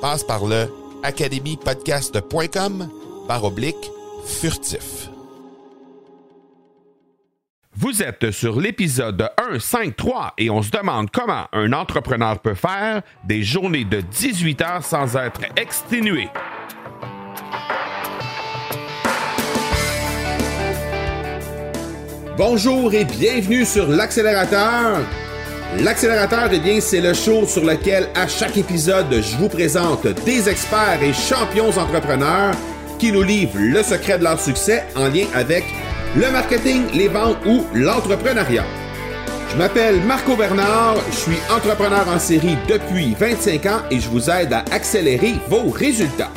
Passe par le academypodcast.com par oblique furtif. Vous êtes sur l'épisode 153 et on se demande comment un entrepreneur peut faire des journées de 18 heures sans être exténué. Bonjour et bienvenue sur l'accélérateur. L'accélérateur, eh bien, c'est le show sur lequel à chaque épisode, je vous présente des experts et champions entrepreneurs qui nous livrent le secret de leur succès en lien avec le marketing, les ventes ou l'entrepreneuriat. Je m'appelle Marco Bernard, je suis entrepreneur en série depuis 25 ans et je vous aide à accélérer vos résultats.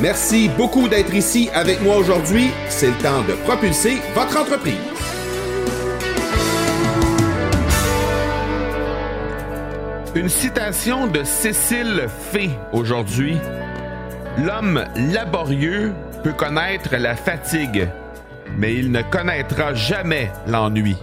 Merci beaucoup d'être ici avec moi aujourd'hui. C'est le temps de propulser votre entreprise. Une citation de Cécile Fay aujourd'hui. L'homme laborieux peut connaître la fatigue, mais il ne connaîtra jamais l'ennui.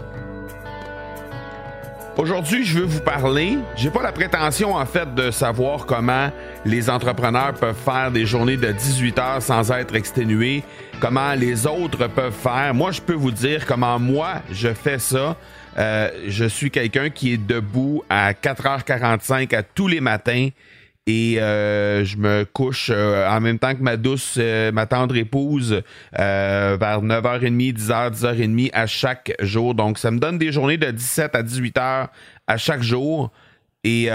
Aujourd'hui, je veux vous parler. J'ai pas la prétention en fait de savoir comment les entrepreneurs peuvent faire des journées de 18 heures sans être exténués, comment les autres peuvent faire. Moi, je peux vous dire comment moi je fais ça. Euh, je suis quelqu'un qui est debout à 4h45 à tous les matins et euh, je me couche euh, en même temps que ma douce, ma tendre épouse vers 9h30, 10h, 10h30 à chaque jour. Donc ça me donne des journées de 17 à 18 heures à chaque jour. Et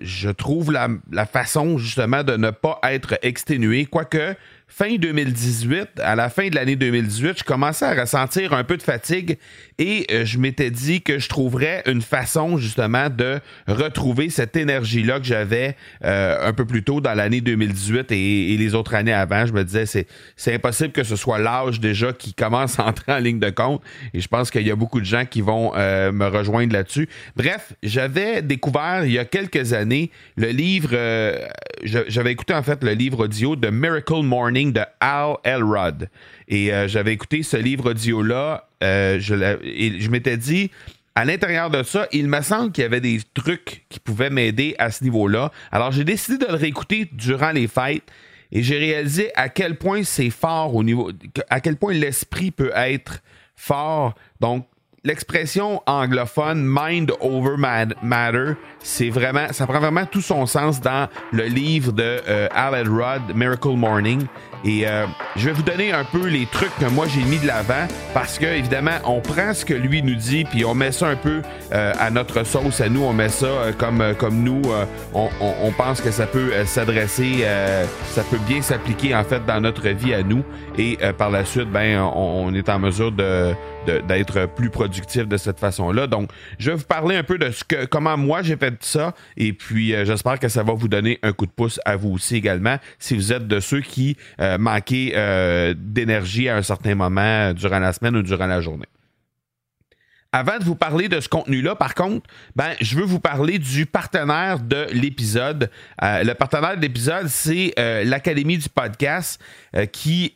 je trouve la, la, façon justement de ne pas être exténué, quoique fin 2018, à la fin de l'année 2018, je commençais à ressentir un peu de fatigue et euh, je m'étais dit que je trouverais une façon justement de retrouver cette énergie-là que j'avais euh, un peu plus tôt dans l'année 2018 et, les autres années avant. Je me disais, c'est, c'est impossible que ce soit l'âge déjà qui commence à entrer en ligne de compte et je pense qu'il y a beaucoup de gens qui vont euh, me rejoindre là-dessus. Bref, j'avais découvert il y a quelques années le livre, j'avais écouté en fait le livre audio de Miracle Morning de Al Elrod. Et euh, j'avais écouté ce livre audio-là. Euh, je, et je m'étais dit, à l'intérieur de ça, il me semble qu'il y avait des trucs qui pouvaient m'aider à ce niveau-là. Alors j'ai décidé de le réécouter durant les fêtes et j'ai réalisé à quel point c'est fort au niveau, à quel point l'esprit peut être fort. Donc l'expression anglophone mind over matter, c'est vraiment, ça prend vraiment tout son sens dans le livre de euh, Elrod, Miracle Morning. Et euh, je vais vous donner un peu les trucs que moi j'ai mis de l'avant parce que évidemment on prend ce que lui nous dit puis on met ça un peu euh, à notre sauce à nous, on met ça euh, comme comme nous on, on, pense que ça peut s'adresser, ça peut bien s'appliquer en fait dans notre vie à nous. Et par la suite ben on, on est en mesure de d'être plus productif de cette façon-là. Donc, je vais vous parler un peu de ce que, comment moi j'ai fait ça, et puis j'espère que ça va vous donner un coup de pouce à vous aussi également, si vous êtes de ceux qui euh, manquer euh, d'énergie à un certain moment durant la semaine ou durant la journée. Avant de vous parler de ce contenu-là, par contre, ben, je veux vous parler du partenaire de l'épisode. Euh, le partenaire de l'épisode, c'est euh, l'Académie du podcast euh, qui,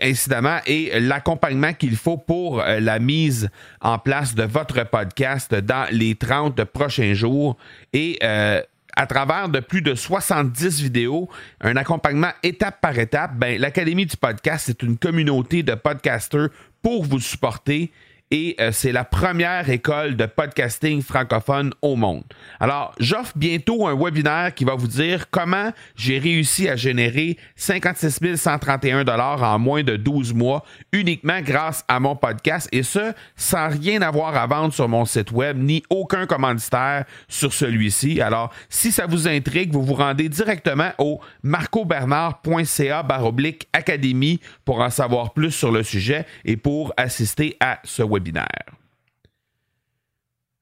incidemment, est l'accompagnement qu'il faut pour la mise en place de votre podcast dans les 30 prochains jours. Et à travers de plus de 70 vidéos, un accompagnement étape par étape, ben, l'Académie du podcast, c'est une communauté de podcasters pour vous supporter et euh, c'est la première école de podcasting francophone au monde. Alors, j'offre bientôt un webinaire qui va vous dire comment j'ai réussi à générer 56 131 dollars en moins de 12 mois uniquement grâce à mon podcast et ce, sans rien avoir à vendre sur mon site web ni aucun commanditaire sur celui-ci. Alors, si ça vous intrigue, vous vous rendez directement au marcobernard.ca baroblique académie pour en savoir plus sur le sujet et pour assister à ce webinaire webinaire.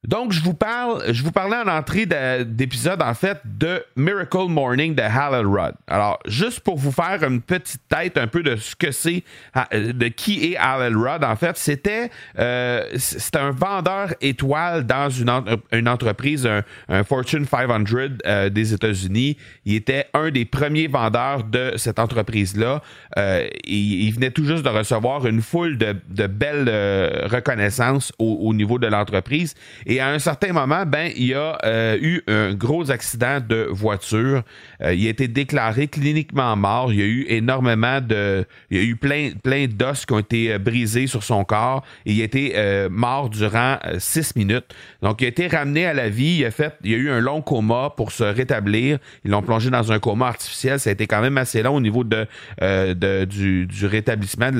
Donc, je vous parle, je vous parlais en entrée d'épisode, en fait, de Miracle Morning de Hal Rudd. Alors, juste pour vous faire une petite tête un peu de ce que c'est, de qui est Hal Rudd, en fait, c'était euh, un vendeur étoile dans une, entreprise, un, Fortune 500 euh, des États-Unis. Il était un des premiers vendeurs de cette entreprise-là. Euh, il, venait tout juste de recevoir une foule de, belles reconnaissances au, niveau de l'entreprise. Et à un certain moment, ben, il y a euh, eu un gros accident de voiture. Euh, il a été déclaré cliniquement mort. Il y a eu énormément de. Il y a eu plein, plein d'os qui ont été euh, brisés sur son corps. Il a été mort durant six minutes. Donc, il a été ramené à la vie. Il a, fait, il a eu un long coma pour se rétablir. Ils l'ont plongé dans un coma artificiel. Ça a été quand même assez long au niveau de, du, du, rétablissement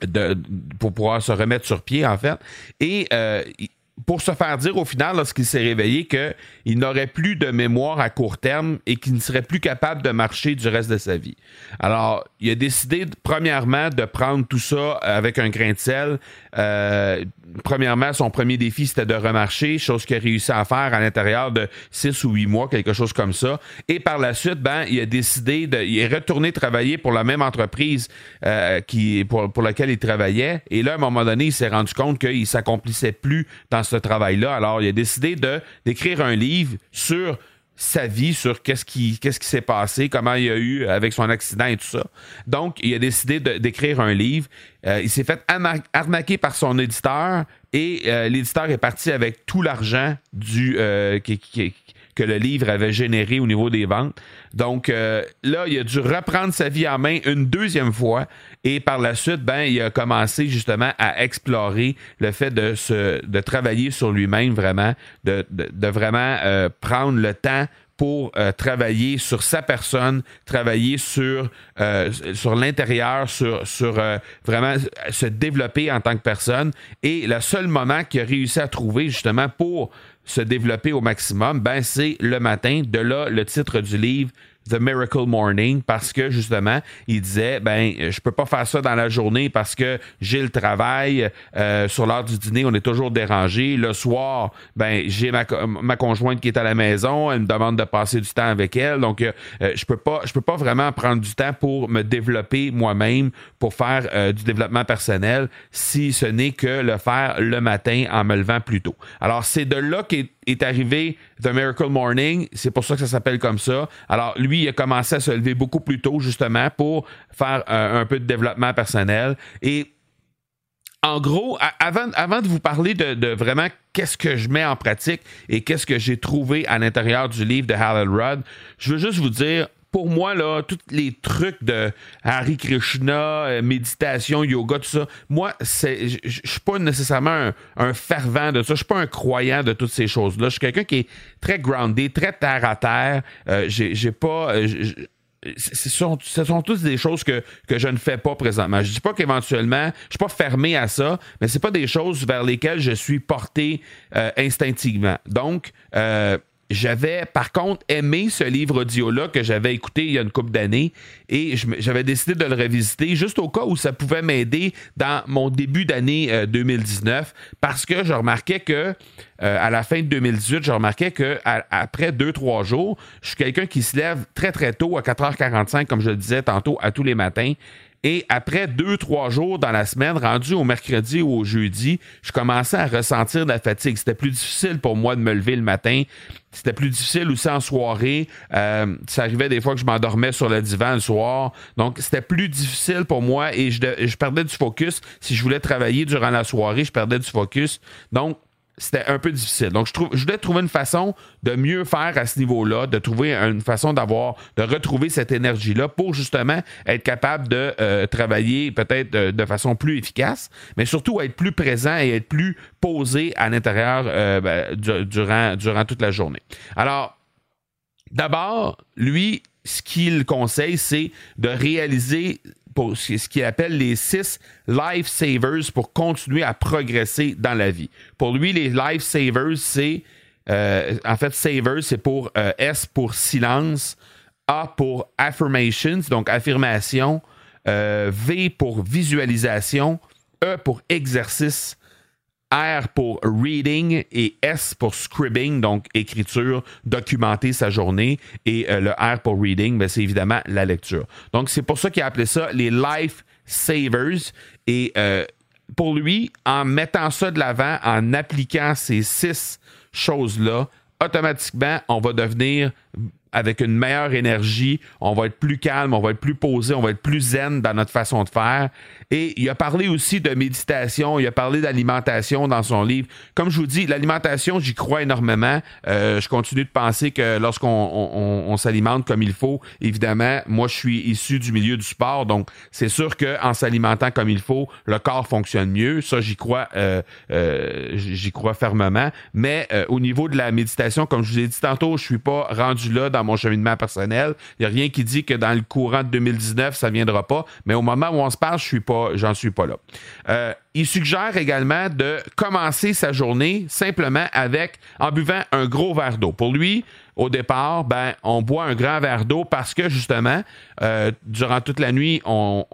de, pour pouvoir se remettre sur pied, en fait. Et pour se faire dire au final, lorsqu'il s'est réveillé, qu'il n'aurait plus de mémoire à court terme et qu'il ne serait plus capable de marcher du reste de sa vie. Alors, il a décidé, premièrement, de prendre tout ça avec un grain de sel. Euh, premièrement, son premier défi, c'était de remarcher, chose qu'il a réussi à faire à l'intérieur de six ou huit mois, quelque chose comme ça. Et par la suite, ben, il a décidé de, il est retourné travailler pour la même entreprise euh, qui, pour, pour laquelle il travaillait. Et là, à un moment donné, il s'est rendu compte qu'il s'accomplissait plus dans ce travail-là. Alors, il a décidé d'écrire un livre sur sa vie, sur qu'est-ce qui s'est passé, comment il a eu avec son accident et tout ça. Donc, il a décidé d'écrire un livre. Euh, il s'est fait arnaquer par son éditeur et euh, l'éditeur est parti avec tout l'argent du euh, que le livre avait généré au niveau des ventes. Donc euh, là, il a dû reprendre sa vie en main une deuxième fois et par la suite, ben, il a commencé justement à explorer le fait de, se, de travailler sur lui-même vraiment, de, de, vraiment euh, prendre le temps pour euh, travailler sur sa personne, travailler sur, sur l'intérieur, sur, sur vraiment se développer en tant que personne. Et le seul moment qu'il a réussi à trouver justement pour se développer au maximum, ben c'est le matin. De là, le titre du livre, The Miracle Morning parce que justement, il disait ben je peux pas faire ça dans la journée parce que j'ai le travail euh, sur l'heure du dîner, on est toujours dérangé. Le soir, ben j'ai ma, ma, conjointe qui est à la maison, elle me demande de passer du temps avec elle, donc euh, euh, je peux pas je peux pas vraiment prendre du temps pour me développer moi-même pour faire du développement personnel si ce n'est que le faire le matin en me levant plus tôt. Alors c'est de là qu'est est arrivé The Miracle Morning, c'est pour ça que ça s'appelle comme ça. Alors lui il a commencé à se lever beaucoup plus tôt, justement, pour faire euh, un peu de développement personnel. Et en gros, avant, avant de vous parler de, vraiment qu'est-ce que je mets en pratique et qu'est-ce que j'ai trouvé à l'intérieur du livre de Hal Rudd, je veux juste vous dire, pour moi, là, tous les trucs de Harry Krishna, euh, méditation, yoga, tout ça, moi, je suis pas nécessairement un, fervent de ça. Je suis pas un croyant de toutes ces choses-là. Je suis quelqu'un qui est très groundé, très terre à terre. Euh, j'ai pas. Euh, ce sont, ce sont tous des choses que, que, je ne fais pas présentement. Je dis pas qu'éventuellement, je suis pas fermé à ça, mais c'est pas des choses vers lesquelles je suis porté instinctivement. Donc, j'avais par contre aimé ce livre audio-là que j'avais écouté il y a une couple d'années et j'avais décidé de le revisiter juste au cas où ça pouvait m'aider dans mon début d'année 2019 euh, parce que je remarquais que euh, à la fin de 2018, je remarquais que après deux, trois jours, je suis quelqu'un qui se lève très très tôt à 4h45, comme je le disais tantôt, à tous les matins Et après deux, trois jours dans la semaine, rendu au mercredi ou au jeudi, je commençais à ressentir de la fatigue. C'était plus difficile pour moi de me lever le matin. C'était plus difficile aussi en soirée. Euh, ça arrivait des fois que je m'endormais sur le divan le soir. Donc, c'était plus difficile pour moi et je, je perdais du focus. Si je voulais travailler durant la soirée, je perdais du focus. Donc, c'était un peu difficile. Donc, je, trouve, je voulais trouver une façon de mieux faire à ce niveau-là, de trouver une façon d'avoir, de retrouver cette énergie-là pour justement être capable de euh, travailler peut-être de, façon plus efficace, mais surtout être plus présent et être plus posé à l'intérieur euh, ben, durant, durant toute la journée. Alors, d'abord, lui, ce qu'il conseille, c'est de réaliser pour ce qu'il appelle les six life savers pour continuer à progresser dans la vie. Pour lui, les life savers, c'est euh, en fait savers, c'est pour euh, S pour silence, A pour affirmations, donc affirmation, euh, V pour visualisation, E pour exercice, R pour reading et S pour scribbing, donc écriture, documenter sa journée. Et euh, le R pour reading, ben, c'est évidemment la lecture. Donc, c'est pour ça qu'il a appelé ça les life savers. Et euh, pour lui, en mettant ça de l'avant, en appliquant ces six choses-là, automatiquement, on va devenir avec une meilleure énergie, on va être plus calme, on va être plus posé, on va être plus zen dans notre façon de faire. Et il a parlé aussi de méditation, il a parlé d'alimentation dans son livre. Comme je vous dis, l'alimentation, j'y crois énormément. Euh, je continue de penser que lorsqu'on on, s'alimente comme il faut, évidemment, moi je suis issu du milieu du sport, donc c'est sûr qu'en s'alimentant comme il faut, le corps fonctionne mieux. Ça, j'y crois, euh, euh, j'y crois fermement. Mais au niveau de la méditation, comme je vous ai dit tantôt, je suis pas rendu là dans mon cheminement personnel. Il n'y a rien qui dit que dans le courant de 2019, ça ne viendra pas. Mais au moment où on se parle, je suis pas, j'en suis pas là. Euh, il suggère également de commencer sa journée simplement avec en buvant un gros verre d'eau. Pour lui, au départ, ben, on boit un grand verre d'eau parce que justement, euh, durant toute la nuit, on,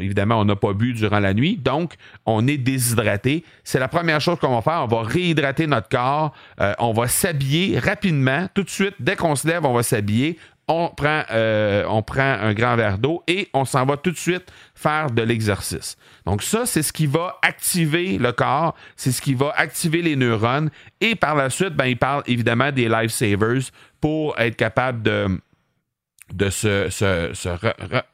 évidemment, on n'a pas bu durant la nuit, donc on est déshydraté. C'est la première chose qu'on va faire. On va réhydrater notre corps. Euh, on va s'habiller rapidement, tout de suite. Dès qu'on se lève, on va s'habiller on prend, euh, on prend un grand verre d'eau et on s'en va tout de suite faire de l'exercice. Donc ça, c'est ce qui va activer le corps, c'est ce qui va activer les neurones et par la suite, ben, il parle évidemment des lifesavers pour être capable de se,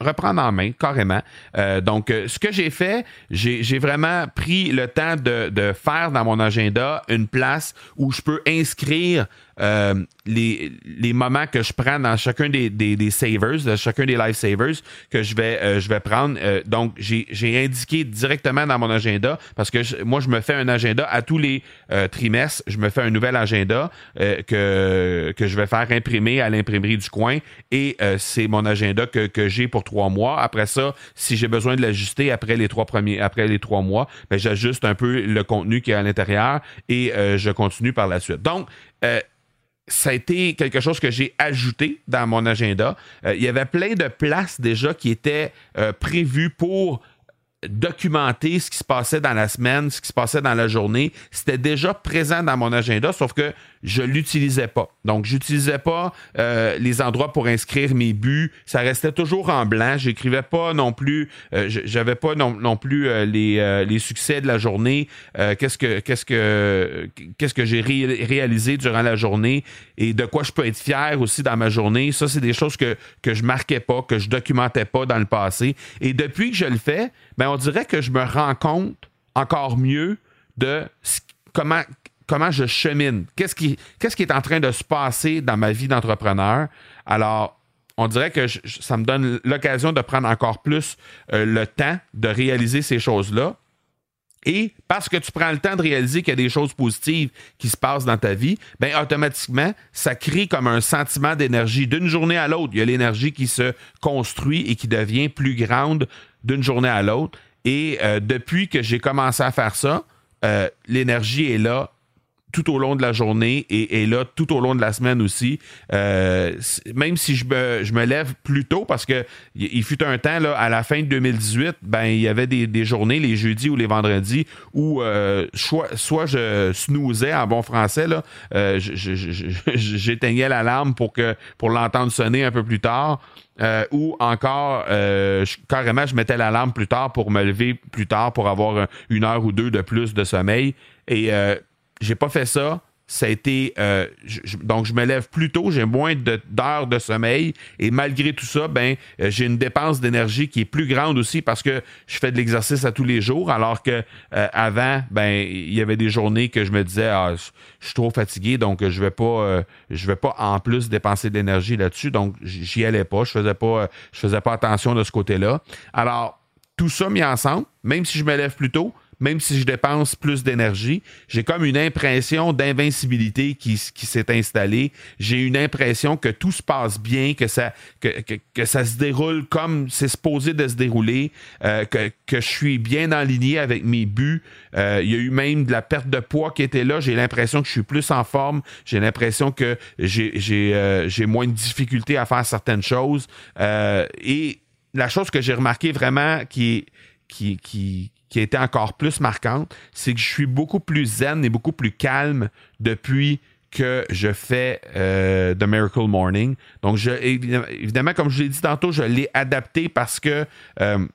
reprendre en main carrément. Euh, donc, euh, ce que j'ai fait, j'ai vraiment pris le temps de, faire dans mon agenda une place où je peux inscrire euh, les, les, moments que je prends dans chacun des, des, des savers, de chacun des life savers que je vais, euh, je vais prendre. Euh, donc, j'ai indiqué directement dans mon agenda parce que moi, je me fais un agenda à tous les trimestres. Je me fais un nouvel agenda que, que je vais faire imprimer à l'imprimerie du coin et c'est mon agenda que, que j'ai pour trois mois. Après ça, si j'ai besoin de l'ajuster après les trois premiers, après les trois mois, ben, j'ajuste un peu le contenu qui est à l'intérieur et je continue par la suite. Donc, ça a été quelque chose que j'ai ajouté dans mon agenda. Euh, il y avait plein de places déjà qui étaient euh, prévues pour documenter ce qui se passait dans la semaine, ce qui se passait dans la journée. C'était déjà présent dans mon agenda, sauf que je l'utilisais pas. Donc, j'utilisais pas euh, les endroits pour inscrire mes buts. Ça restait toujours en blanc. J'écrivais pas non plus. Euh, j'avais pas non, plus euh, les, les, succès de la journée. qu'est-ce que qu'est-ce que qu'est-ce que j'ai réalisé durant la journée et de quoi je peux être fier aussi dans ma journée. Ça, c'est des choses que que je marquais pas, que je documentais pas dans le passé. Et depuis que je le fais, ben on dirait que je me rends compte encore mieux de comment je chemine, qu'est-ce qui, est en train de se passer dans ma vie d'entrepreneur? Alors, on dirait que ça me donne l'occasion de prendre encore plus euh, le temps de réaliser ces choses-là. Et parce que tu prends le temps de réaliser qu'il y a des choses positives qui se passent dans ta vie, ben automatiquement, ça crée comme un sentiment d'énergie d'une journée à l'autre. Il y a l'énergie qui se construit et qui devient plus grande d'une journée à l'autre. Et euh, depuis que j'ai commencé à faire ça, euh, l'énergie est là tout au long de la journée et, là tout au long de la semaine aussi. Euh, même si je me, je me lève plus tôt, parce que il fut un temps, là, à la fin de 2018, ben, il y avait des, journées, les jeudis ou les vendredis, où euh, soit, soit je snoozais en bon français, là, euh, j'éteignais l'alarme pour, que, pour l'entendre sonner un peu plus tard. ou encore, carrément, je mettais l'alarme plus tard pour me lever plus tard pour avoir une heure ou deux de plus de sommeil. Et j'ai pas fait ça. Ça a été. Euh, donc, je me lève plus tôt, j'ai moins d'heures de, sommeil. Et malgré tout ça, ben, euh, j'ai une dépense d'énergie qui est plus grande aussi parce que je fais de l'exercice à tous les jours. Alors que euh, avant, ben, il y avait des journées que je me disais, ah, je suis trop fatigué, donc je vais pas, je vais pas en plus dépenser de l'énergie là-dessus. Donc, j'y allais pas. Je faisais pas, je faisais pas attention de ce côté-là. Alors, tout ça mis ensemble, même si je me lève plus tôt, même si je dépense plus d'énergie, j'ai comme une impression d'invincibilité qui, s'est installée. J'ai une impression que tout se passe bien, que ça, que, ça se déroule comme c'est supposé de se dérouler, euh, que, je suis bien aligné avec mes buts. Euh, il y a eu même de la perte de poids qui était là. J'ai l'impression que je suis plus en forme. J'ai l'impression que j'ai euh, moins de difficultés à faire certaines choses. et la chose que j'ai remarqué vraiment qui qui, qui, qui a été encore plus marquante, c'est que je suis beaucoup plus zen et beaucoup plus calme depuis que je fais euh, The Miracle Morning. Donc, évidemment, comme je l'ai dit tantôt, je l'ai adapté parce que euh,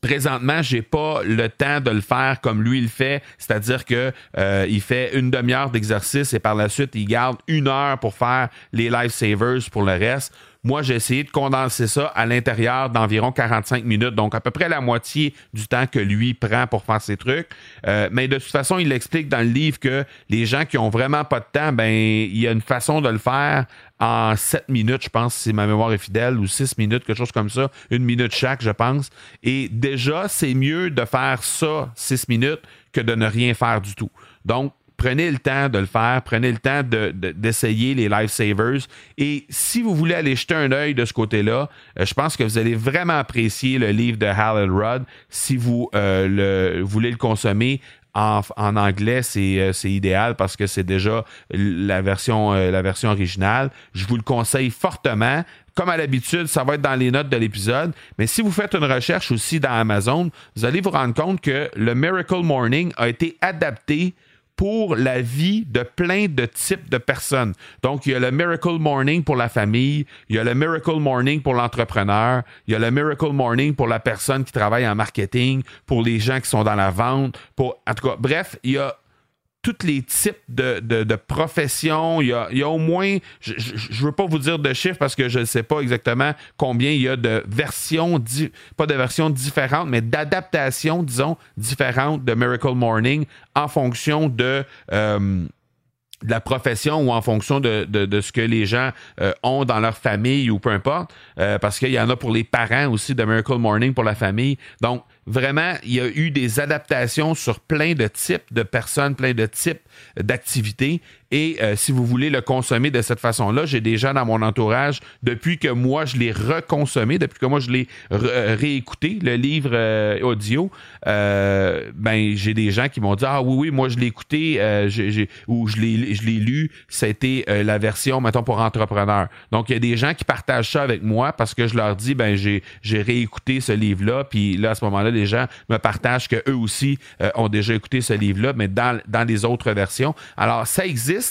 présentement, j'ai pas le temps de le faire comme lui il fait, c'est-à-dire que euh, il fait une demi-heure d'exercice et par la suite il garde une heure pour faire les lifesavers pour le reste. Moi, j'ai essayé de condenser ça à l'intérieur d'environ 45 minutes, donc à peu près la moitié du temps que lui prend pour faire ses trucs. Euh, mais de toute façon, il explique dans le livre que les gens qui ont vraiment pas de temps, ben il y a une façon de le faire en 7 minutes, je pense, si ma mémoire est fidèle, ou 6 minutes, quelque chose comme ça, une minute chaque, je pense. Et déjà, c'est mieux de faire ça 6 minutes que de ne rien faire du tout. Donc, prenez le temps de le faire, prenez le temps d'essayer les lifesavers. Et si vous voulez aller jeter un œil de ce côté-là, euh, je pense que vous allez vraiment apprécier le livre de Hal Rudd si vous euh, le, voulez le consommer. En, anglais, euh, c'est idéal parce que c'est déjà la version originale. Je vous le conseille fortement. Comme à l'habitude, ça va être dans les notes de l'épisode. Mais si vous faites une recherche aussi dans Amazon, vous allez vous rendre compte que le Miracle Morning a été adapté pour la vie de plein de types de personnes. Donc, il y a le Miracle Morning pour la famille, il y a le Miracle Morning pour l'entrepreneur, il y a le Miracle Morning pour la personne qui travaille en marketing, pour les gens qui sont dans la vente, pour, en tout cas, bref, il y a tous les types de, de, professions. Il y, a, il y, a, au moins, je ne veux pas vous dire de chiffres parce que je ne sais pas exactement combien il y a de versions, pas de versions différentes, mais d'adaptations, disons, différentes de Miracle Morning en fonction de... Euh, de la profession ou en fonction de, de, ce que les gens euh, ont dans leur famille ou peu importe, euh, parce qu'il y en a pour les parents aussi de Miracle Morning pour la famille. Donc, vraiment, il y a eu des adaptations sur plein de types de personnes, plein de types d'activités. Et euh, si vous voulez le consommer de cette façon-là, j'ai des gens dans mon entourage, depuis que moi je l'ai reconsommé, depuis que moi je l'ai euh, réécouté, le livre euh, audio, ben j'ai des gens qui m'ont dit Ah oui, oui, moi je l'ai écouté ou je l'ai lu, c'était la version, mettons, pour entrepreneur. Donc il y a des gens qui partagent ça avec moi parce que je leur dis ben j'ai réécouté ce livre-là, puis là, à ce moment-là, les gens me partagent qu'eux aussi ont déjà écouté ce livre-là, mais dans, dans les autres versions. Alors, ça existe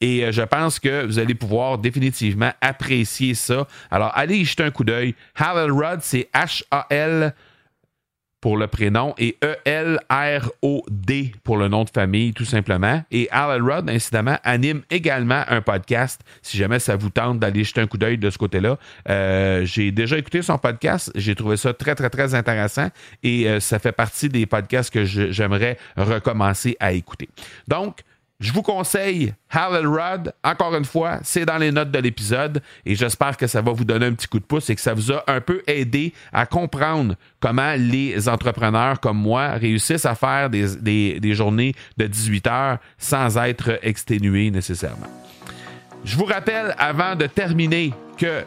et euh, je pense que vous allez pouvoir définitivement apprécier ça. Alors, allez y jeter un coup d'œil. Hal Rudd, c'est H-A-L pour le prénom et E-L-R-O-D pour le nom de famille, tout simplement. Et Hal Rudd, incidemment, anime également un podcast, si jamais ça vous tente d'aller jeter un coup d'œil de ce côté-là. Euh, j'ai déjà écouté son podcast, j'ai trouvé ça très, très, très intéressant et euh, ça fait partie des podcasts que j'aimerais recommencer à écouter. Donc, je vous conseille Hal Rod. Encore une fois, c'est dans les notes de l'épisode et j'espère que ça va vous donner un petit coup de pouce et que ça vous a un peu aidé à comprendre comment les entrepreneurs comme moi réussissent à faire des, des journées de 18 heures sans être exténués nécessairement. Je vous rappelle avant de terminer que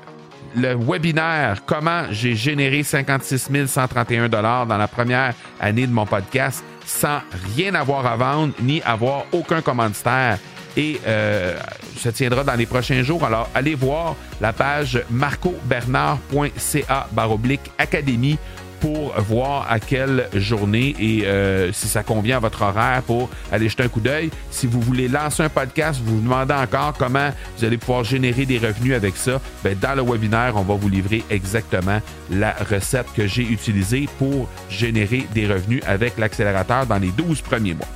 le webinaire Comment j'ai généré 56 131 dans la première année de mon podcast sans rien avoir à vendre ni avoir aucun commanditaire et euh, se tiendra dans les prochains jours. Alors, allez voir la page marcobernard.ca baroblique académie pour voir à quelle journée et euh, si ça convient à votre horaire pour aller jeter un coup d'œil. Si vous voulez lancer un podcast, vous vous demandez encore comment vous allez pouvoir générer des revenus avec ça, bien, dans le webinaire, on va vous livrer exactement la recette que j'ai utilisée pour générer des revenus avec l'accélérateur dans les 12 premiers mois.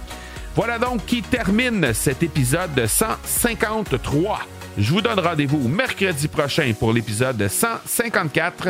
Voilà donc qui termine cet épisode 153. Je vous donne rendez-vous mercredi prochain pour l'épisode 154.